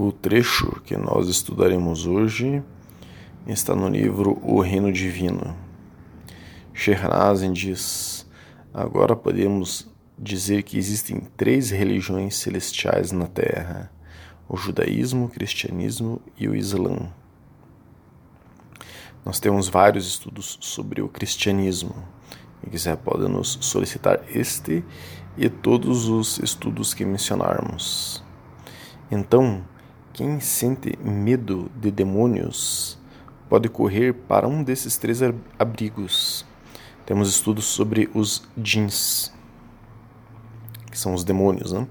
O trecho que nós estudaremos hoje está no livro O Reino Divino. Shernazin diz: Agora podemos dizer que existem três religiões celestiais na Terra: o judaísmo, o cristianismo e o islã. Nós temos vários estudos sobre o cristianismo. Quem quiser pode nos solicitar este e todos os estudos que mencionarmos. Então, quem sente medo de demônios pode correr para um desses três abrigos. Temos estudos sobre os jeans, que são os demônios, né?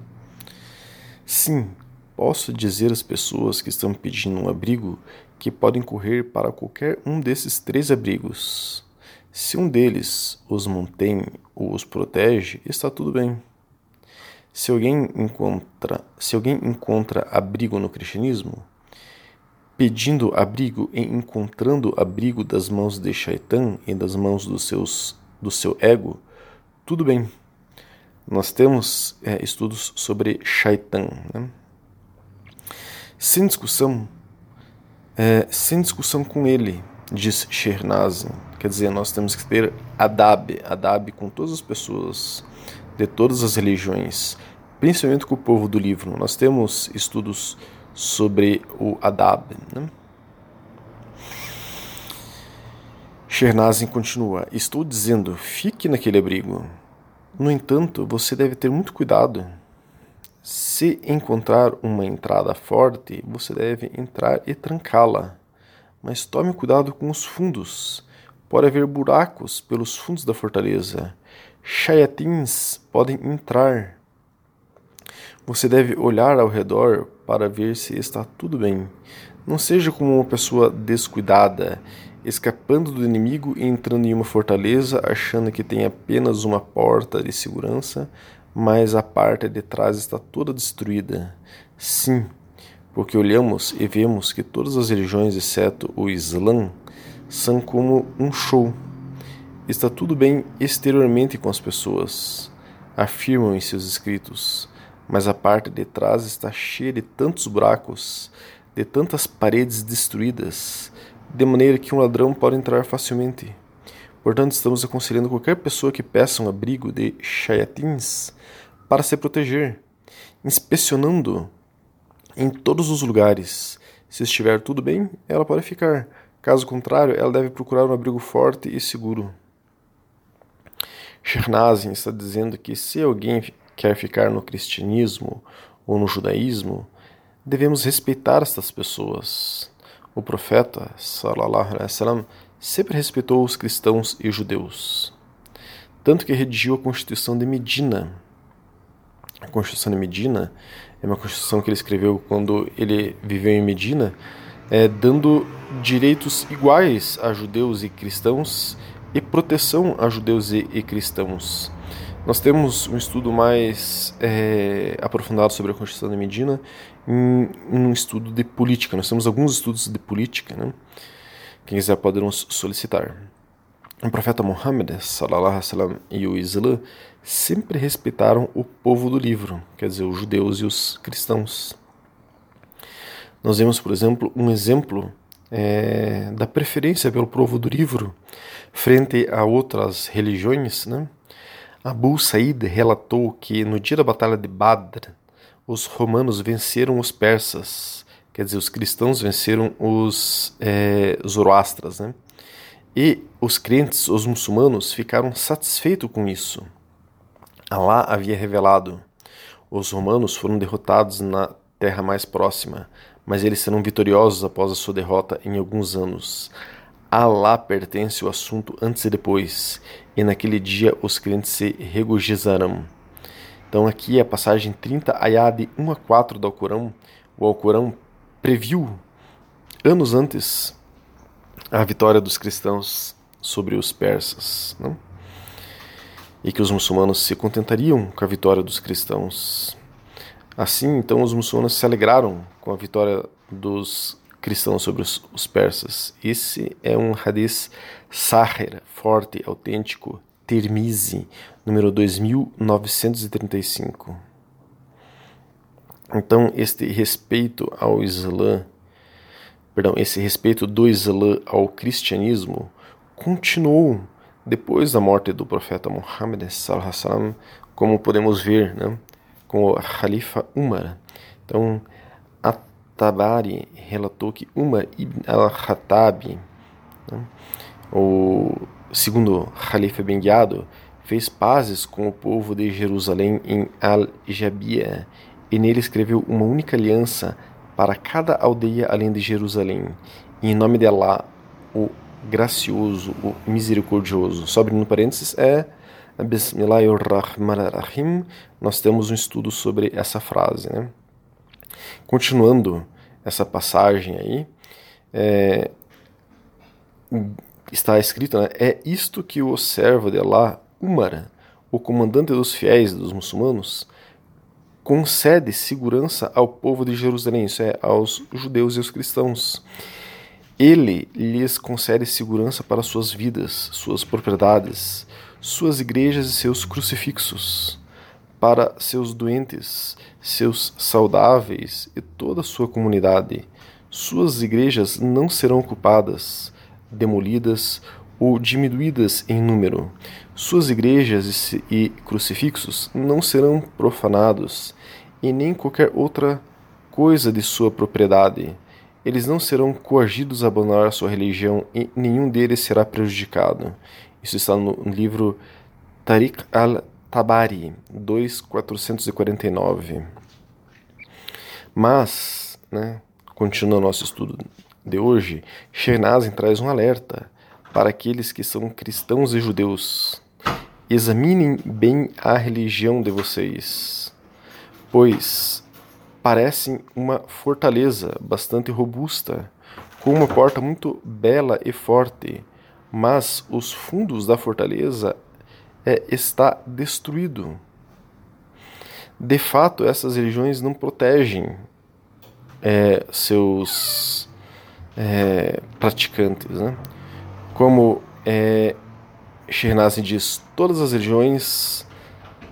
Sim, posso dizer às pessoas que estão pedindo um abrigo que podem correr para qualquer um desses três abrigos. Se um deles os mantém ou os protege, está tudo bem. Se alguém encontra, se alguém encontra abrigo no cristianismo, pedindo abrigo e encontrando abrigo das mãos de Shaitan e das mãos dos seus, do seu ego, tudo bem. Nós temos é, estudos sobre Shaitan. Né? Sem discussão, é, sem discussão com ele, diz Shernazin. Quer dizer, nós temos que ter adab, adab com todas as pessoas de todas as religiões, principalmente com o povo do livro. Nós temos estudos sobre o Adab. Né? Shernazin continua: Estou dizendo, fique naquele abrigo. No entanto, você deve ter muito cuidado. Se encontrar uma entrada forte, você deve entrar e trancá-la. Mas tome cuidado com os fundos. Pode haver buracos pelos fundos da fortaleza. Shayatins podem entrar você deve olhar ao redor para ver se está tudo bem. Não seja como uma pessoa descuidada, escapando do inimigo e entrando em uma fortaleza achando que tem apenas uma porta de segurança, mas a parte de trás está toda destruída. Sim, porque olhamos e vemos que todas as religiões, exceto o Islã, são como um show. Está tudo bem exteriormente com as pessoas, afirmam em seus escritos mas a parte de trás está cheia de tantos buracos, de tantas paredes destruídas, de maneira que um ladrão pode entrar facilmente. Portanto, estamos aconselhando qualquer pessoa que peça um abrigo de chayatins para se proteger, inspecionando em todos os lugares. Se estiver tudo bem, ela pode ficar. Caso contrário, ela deve procurar um abrigo forte e seguro. Shernazin está dizendo que se alguém quer ficar no cristianismo ou no judaísmo, devemos respeitar estas pessoas. O profeta, sallallahu alaihi wasallam, sempre respeitou os cristãos e judeus, tanto que redigiu a Constituição de Medina. A Constituição de Medina é uma constituição que ele escreveu quando ele viveu em Medina, é, dando direitos iguais a judeus e cristãos e proteção a judeus e, e cristãos. Nós temos um estudo mais é, aprofundado sobre a Constituição de Medina em, um estudo de política. Nós temos alguns estudos de política, né? Quem quiser pode nos solicitar. O profeta Muhammad sallallahu alaihi e o Islã sempre respeitaram o povo do livro, quer dizer, os judeus e os cristãos. Nós vemos, por exemplo, um exemplo é, da preferência pelo povo do livro frente a outras religiões, né? Abu Said relatou que no dia da batalha de Badr, os romanos venceram os persas, quer dizer, os cristãos venceram os é, zoroastras, né? E os crentes, os muçulmanos, ficaram satisfeitos com isso. Alá havia revelado: os romanos foram derrotados na terra mais próxima, mas eles serão vitoriosos após a sua derrota em alguns anos. Alá pertence o assunto antes e depois, e naquele dia os crentes se regozijarão. Então aqui a passagem 30, ayah de 1 a 4 do Alcorão. O Alcorão previu, anos antes, a vitória dos cristãos sobre os persas. Não? E que os muçulmanos se contentariam com a vitória dos cristãos. Assim, então, os muçulmanos se alegraram com a vitória dos cristãos sobre os, os persas. Esse é um hadith sahir, forte, autêntico, Termizi, número 2935. Então, este respeito ao Islã, perdão, esse respeito do Islã ao cristianismo continuou depois da morte do profeta Muhammad como podemos ver, né, com o Khalifa Umar. Então, At-Tabari relatou que Umar ibn al-Khattab, né, o segundo Khalifa Ben Guiado, fez pazes com o povo de Jerusalém em Al-Jabia e nele escreveu uma única aliança para cada aldeia além de Jerusalém. Em nome de Allah, o gracioso, o misericordioso. Sobre no parênteses é Bismillahirrahmanirrahim. Nós temos um estudo sobre essa frase. Né? Continuando essa passagem aí, é, está escrito, né, é isto que o servo de Allah, Umar, o comandante dos fiéis dos muçulmanos, concede segurança ao povo de Jerusalém, isso é, aos judeus e aos cristãos. Ele lhes concede segurança para suas vidas, suas propriedades, suas igrejas e seus crucifixos, para seus doentes, seus saudáveis e toda a sua comunidade. Suas igrejas não serão ocupadas, demolidas ou diminuídas em número. Suas igrejas e crucifixos não serão profanados, e nem qualquer outra coisa de sua propriedade. Eles não serão coagidos a abandonar sua religião e nenhum deles será prejudicado. Isso está no livro Tariq al-Tabari, 2449. Mas, né, continuando nosso estudo de hoje, Shernazin traz um alerta para aqueles que são cristãos e judeus. Examinem bem a religião de vocês pois parecem uma fortaleza bastante robusta, com uma porta muito bela e forte, mas os fundos da fortaleza é, está destruído. De fato, essas religiões não protegem é, seus é, praticantes. Né? Como é, Shernazin diz, todas as religiões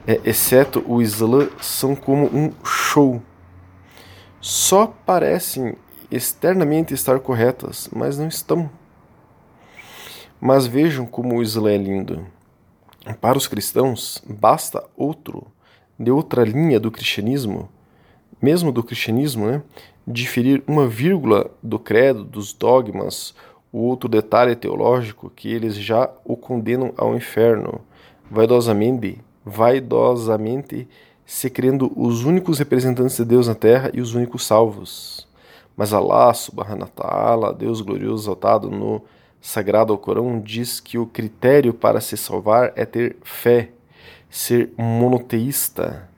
é, exceto o Islã, são como um show. Só parecem externamente estar corretas, mas não estão. Mas vejam como o Islã é lindo. Para os cristãos, basta outro, de outra linha do cristianismo, mesmo do cristianismo, né, diferir uma vírgula do credo, dos dogmas, o outro detalhe teológico que eles já o condenam ao inferno, vaidosamente vaidosamente se crendo os únicos representantes de Deus na terra e os únicos salvos. Mas Allah subhanahu wa ta'ala, Deus glorioso exaltado no sagrado Alcorão, diz que o critério para se salvar é ter fé, ser monoteísta,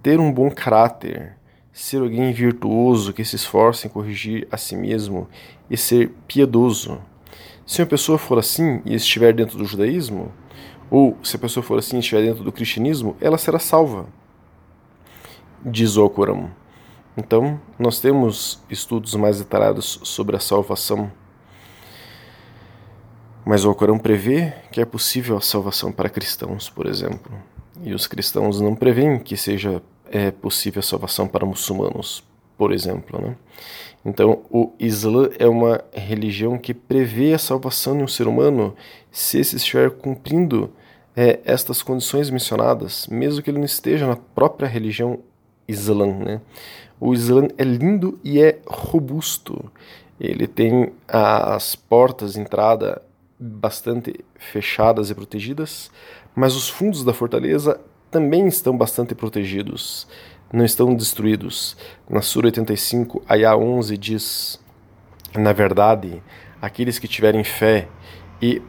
ter um bom caráter, ser alguém virtuoso que se esforça em corrigir a si mesmo e ser piedoso. Se uma pessoa for assim e estiver dentro do judaísmo, ou se a pessoa for assim, estiver dentro do cristianismo, ela será salva, diz o Alcorão. Então, nós temos estudos mais detalhados sobre a salvação. Mas o Alcorão prevê que é possível a salvação para cristãos, por exemplo. E os cristãos não prevêem que seja é, possível a salvação para muçulmanos, por exemplo. Né? Então, o Islã é uma religião que prevê a salvação de um ser humano se esse estiver cumprindo é, estas condições mencionadas, mesmo que ele não esteja na própria religião Islã. Né? O Islã é lindo e é robusto. Ele tem as portas de entrada bastante fechadas e protegidas, mas os fundos da fortaleza também estão bastante protegidos, não estão destruídos. Na Sura 85, Ayah 11 diz: Na verdade, aqueles que tiverem fé e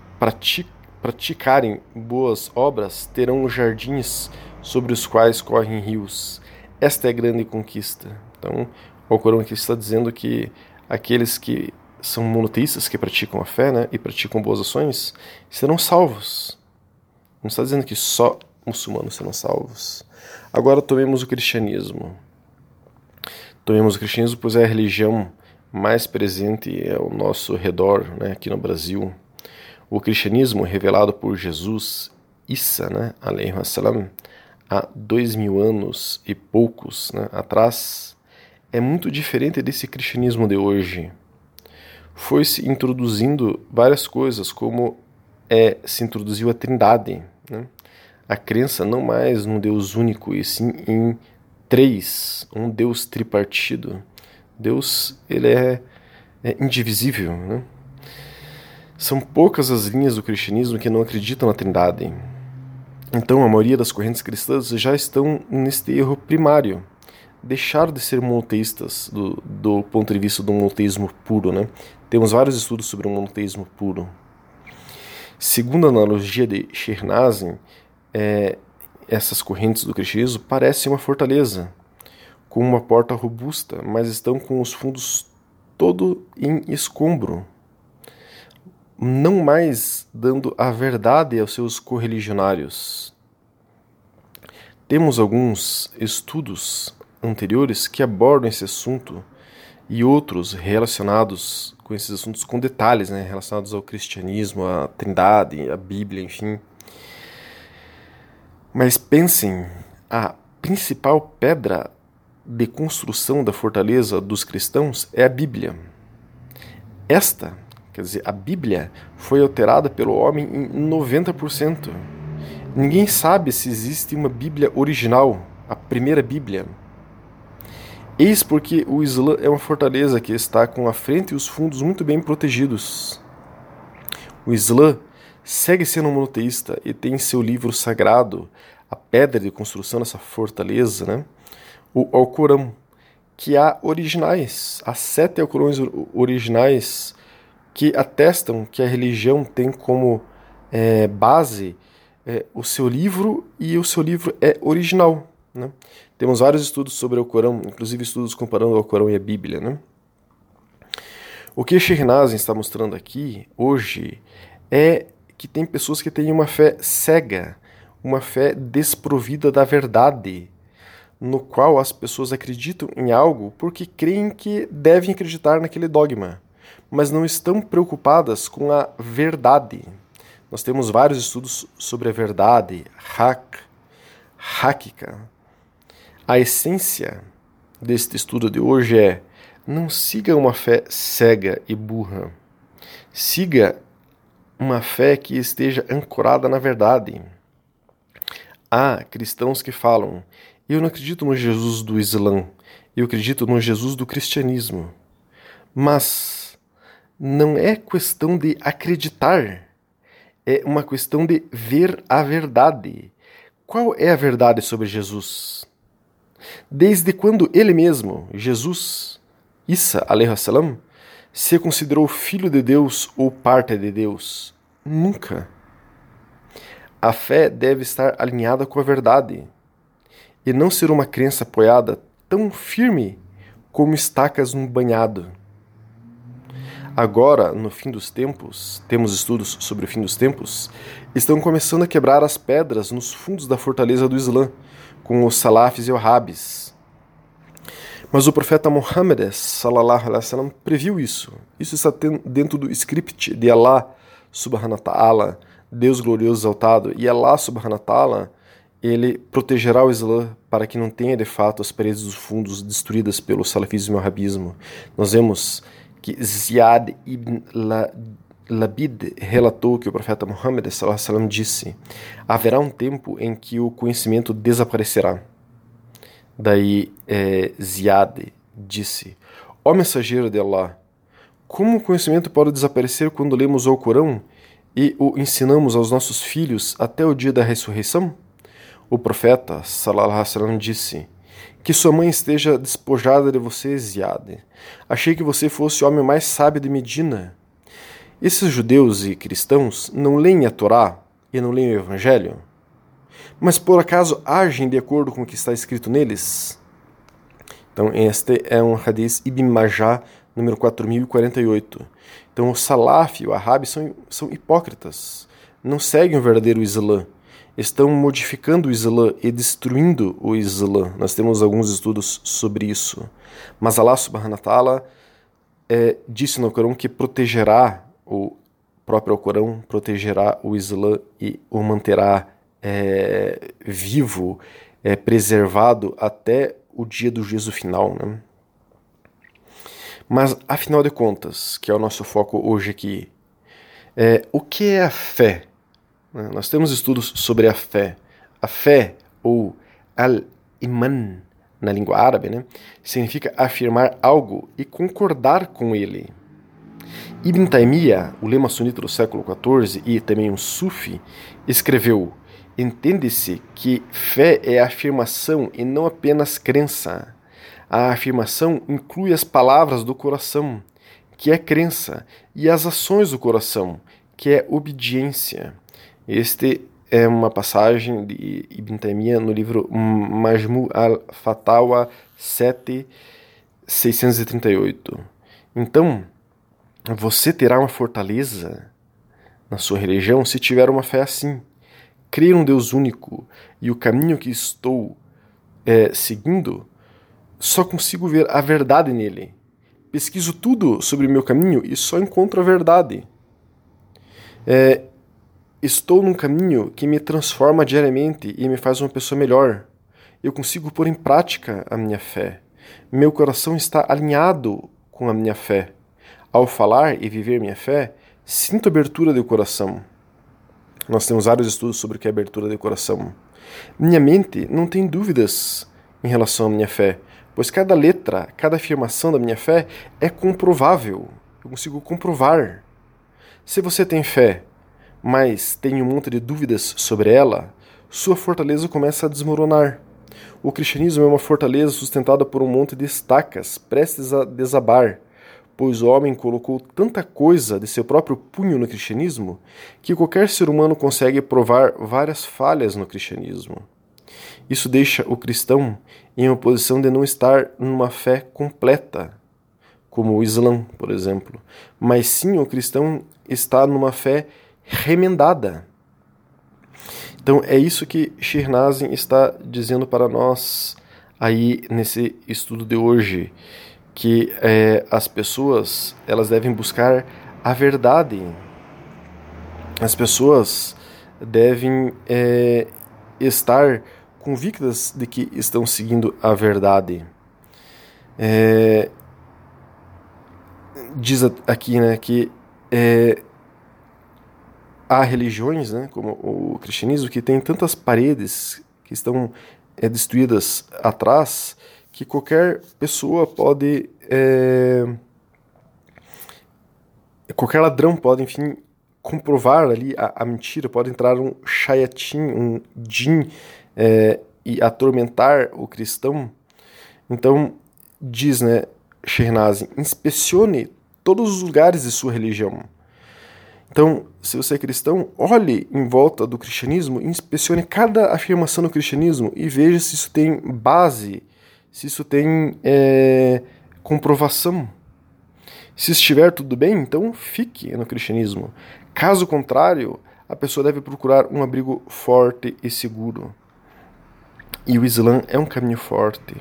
praticarem boas obras, terão jardins sobre os quais correm rios. Esta é a grande conquista. Então, o Corão aqui está dizendo que aqueles que são monoteístas, que praticam a fé né, e praticam boas ações, serão salvos. Não está dizendo que só muçulmanos serão salvos. Agora tomemos o cristianismo. Tomemos o cristianismo, pois é a religião mais presente ao nosso redor, né, aqui no Brasil. O cristianismo revelado por Jesus, Issa, né, salam, há dois mil anos e poucos né, atrás é muito diferente desse cristianismo de hoje. Foi-se introduzindo várias coisas, como é, se introduziu a trindade, né? a crença não mais num Deus único, e sim em três, um Deus tripartido. Deus ele é, é indivisível. Né? São poucas as linhas do cristianismo que não acreditam na trindade. Então, a maioria das correntes cristãs já estão neste erro primário. Deixar de ser monoteístas do, do ponto de vista do monoteísmo puro. Né? Temos vários estudos sobre o monoteísmo puro. Segundo a analogia de Shernazin, é, essas correntes do cristianismo parecem uma fortaleza, com uma porta robusta, mas estão com os fundos todo em escombro não mais dando a verdade aos seus correligionários. Temos alguns estudos anteriores que abordam esse assunto e outros relacionados com esses assuntos com detalhes, né, relacionados ao cristianismo, à Trindade, à Bíblia, enfim. Mas pensem, a principal pedra de construção da fortaleza dos cristãos é a Bíblia. Esta Quer dizer, a Bíblia foi alterada pelo homem em 90%. Ninguém sabe se existe uma Bíblia original, a primeira Bíblia. Eis porque o Islã é uma fortaleza que está com a frente e os fundos muito bem protegidos. O Islã segue sendo monoteísta e tem seu livro sagrado, a pedra de construção dessa fortaleza, né? o Alcorão, que há originais, há sete Alcorões originais que atestam que a religião tem como é, base é, o seu livro e o seu livro é original. Né? Temos vários estudos sobre o Corão, inclusive estudos comparando o Corão e a Bíblia. Né? O que Shernazin está mostrando aqui hoje é que tem pessoas que têm uma fé cega, uma fé desprovida da verdade, no qual as pessoas acreditam em algo porque creem que devem acreditar naquele dogma mas não estão preocupadas com a verdade. Nós temos vários estudos sobre a verdade, hak, hakika. A essência deste estudo de hoje é: não siga uma fé cega e burra. Siga uma fé que esteja ancorada na verdade. Há cristãos que falam: eu não acredito no Jesus do Islã, eu acredito no Jesus do cristianismo. Mas não é questão de acreditar, é uma questão de ver a verdade. Qual é a verdade sobre Jesus? Desde quando ele mesmo, Jesus, Isa salam, se considerou filho de Deus ou parte de Deus? Nunca. A fé deve estar alinhada com a verdade e não ser uma crença apoiada tão firme como estacas num banhado. Agora, no fim dos tempos, temos estudos sobre o fim dos tempos, estão começando a quebrar as pedras nos fundos da fortaleza do Islã, com os salafis e wahhabis. Mas o profeta Muhammad sallallahu alaihi wasallam previu isso. Isso está dentro do script de Allah subhanahu wa ta'ala, Deus glorioso exaltado, e Allah subhanahu wa ta'ala ele protegerá o Islã para que não tenha de fato as paredes dos fundos destruídas pelo salafismo e o wahhabismo. Nós vemos que Ziyad ibn Labid relatou que o profeta Muhammad sallam, disse: haverá um tempo em que o conhecimento desaparecerá. Daí é, disse: Ó mensageiro de Allah, como o conhecimento pode desaparecer quando lemos o Corão e o ensinamos aos nossos filhos até o dia da ressurreição? O profeta sallam, disse: que sua mãe esteja despojada de você, Ziade. Achei que você fosse o homem mais sábio de Medina. Esses judeus e cristãos não leem a Torá e não leem o Evangelho? Mas por acaso agem de acordo com o que está escrito neles? Então, este é um hadith Ibn Majah, número 4048. Então, o Salaf e o Arabi são, são hipócritas, não seguem o verdadeiro Islã estão modificando o Islã e destruindo o Islã. Nós temos alguns estudos sobre isso. Mas Allah subhanahu wa ta'ala é, disse no Corão que protegerá o próprio Corão, protegerá o Islã e o manterá é, vivo, é, preservado até o dia do juízo final. Né? Mas, afinal de contas, que é o nosso foco hoje aqui, é, o que é a fé? Né? Nós temos estudos sobre a fé. A fé, ou al-iman, na língua árabe, né, significa afirmar algo e concordar com ele. Ibn Taymiyyah, o lema sunita do século XIV e também um sufi, escreveu: Entende-se que fé é afirmação e não apenas crença. A afirmação inclui as palavras do coração, que é crença, e as ações do coração, que é obediência. Este é uma passagem de Ibn Taymiyyah no livro Majmu al-Fatawa 7638. Então, você terá uma fortaleza na sua religião se tiver uma fé assim. Crer um Deus único e o caminho que estou é, seguindo, só consigo ver a verdade nele. Pesquiso tudo sobre o meu caminho e só encontro a verdade. É, Estou num caminho que me transforma diariamente e me faz uma pessoa melhor. Eu consigo pôr em prática a minha fé. Meu coração está alinhado com a minha fé. Ao falar e viver minha fé, sinto abertura do coração. Nós temos vários estudos sobre o que é abertura do coração. Minha mente não tem dúvidas em relação à minha fé, pois cada letra, cada afirmação da minha fé é comprovável. Eu consigo comprovar. Se você tem fé, mas tem um monte de dúvidas sobre ela, sua fortaleza começa a desmoronar. O cristianismo é uma fortaleza sustentada por um monte de estacas, prestes a desabar, pois o homem colocou tanta coisa de seu próprio punho no cristianismo que qualquer ser humano consegue provar várias falhas no cristianismo. Isso deixa o cristão em uma posição de não estar numa fé completa, como o Islã, por exemplo, mas sim o cristão está numa fé remendada. Então é isso que Shirnazin está dizendo para nós aí nesse estudo de hoje, que é, as pessoas elas devem buscar a verdade. As pessoas devem é, estar convictas de que estão seguindo a verdade. É, diz aqui né, que é, há religiões, né, como o cristianismo, que tem tantas paredes que estão é, destruídas atrás que qualquer pessoa pode. É, qualquer ladrão pode, enfim, comprovar ali a, a mentira, pode entrar um shayatin, um jin, é, e atormentar o cristão. Então, diz, né, Shernazin, inspecione todos os lugares de sua religião então, se você é cristão, olhe em volta do cristianismo, inspecione cada afirmação do cristianismo e veja se isso tem base, se isso tem é, comprovação. Se estiver tudo bem, então fique no cristianismo. Caso contrário, a pessoa deve procurar um abrigo forte e seguro. E o Islã é um caminho forte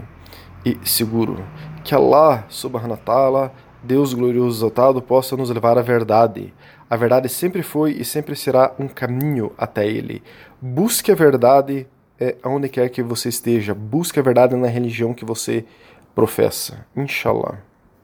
e seguro. Que Allah subhanahu wa ta'ala, Deus glorioso exaltado, possa nos levar à verdade a verdade sempre foi e sempre será um caminho até Ele. Busque a verdade é, onde quer que você esteja. Busque a verdade na religião que você professa. Inshallah.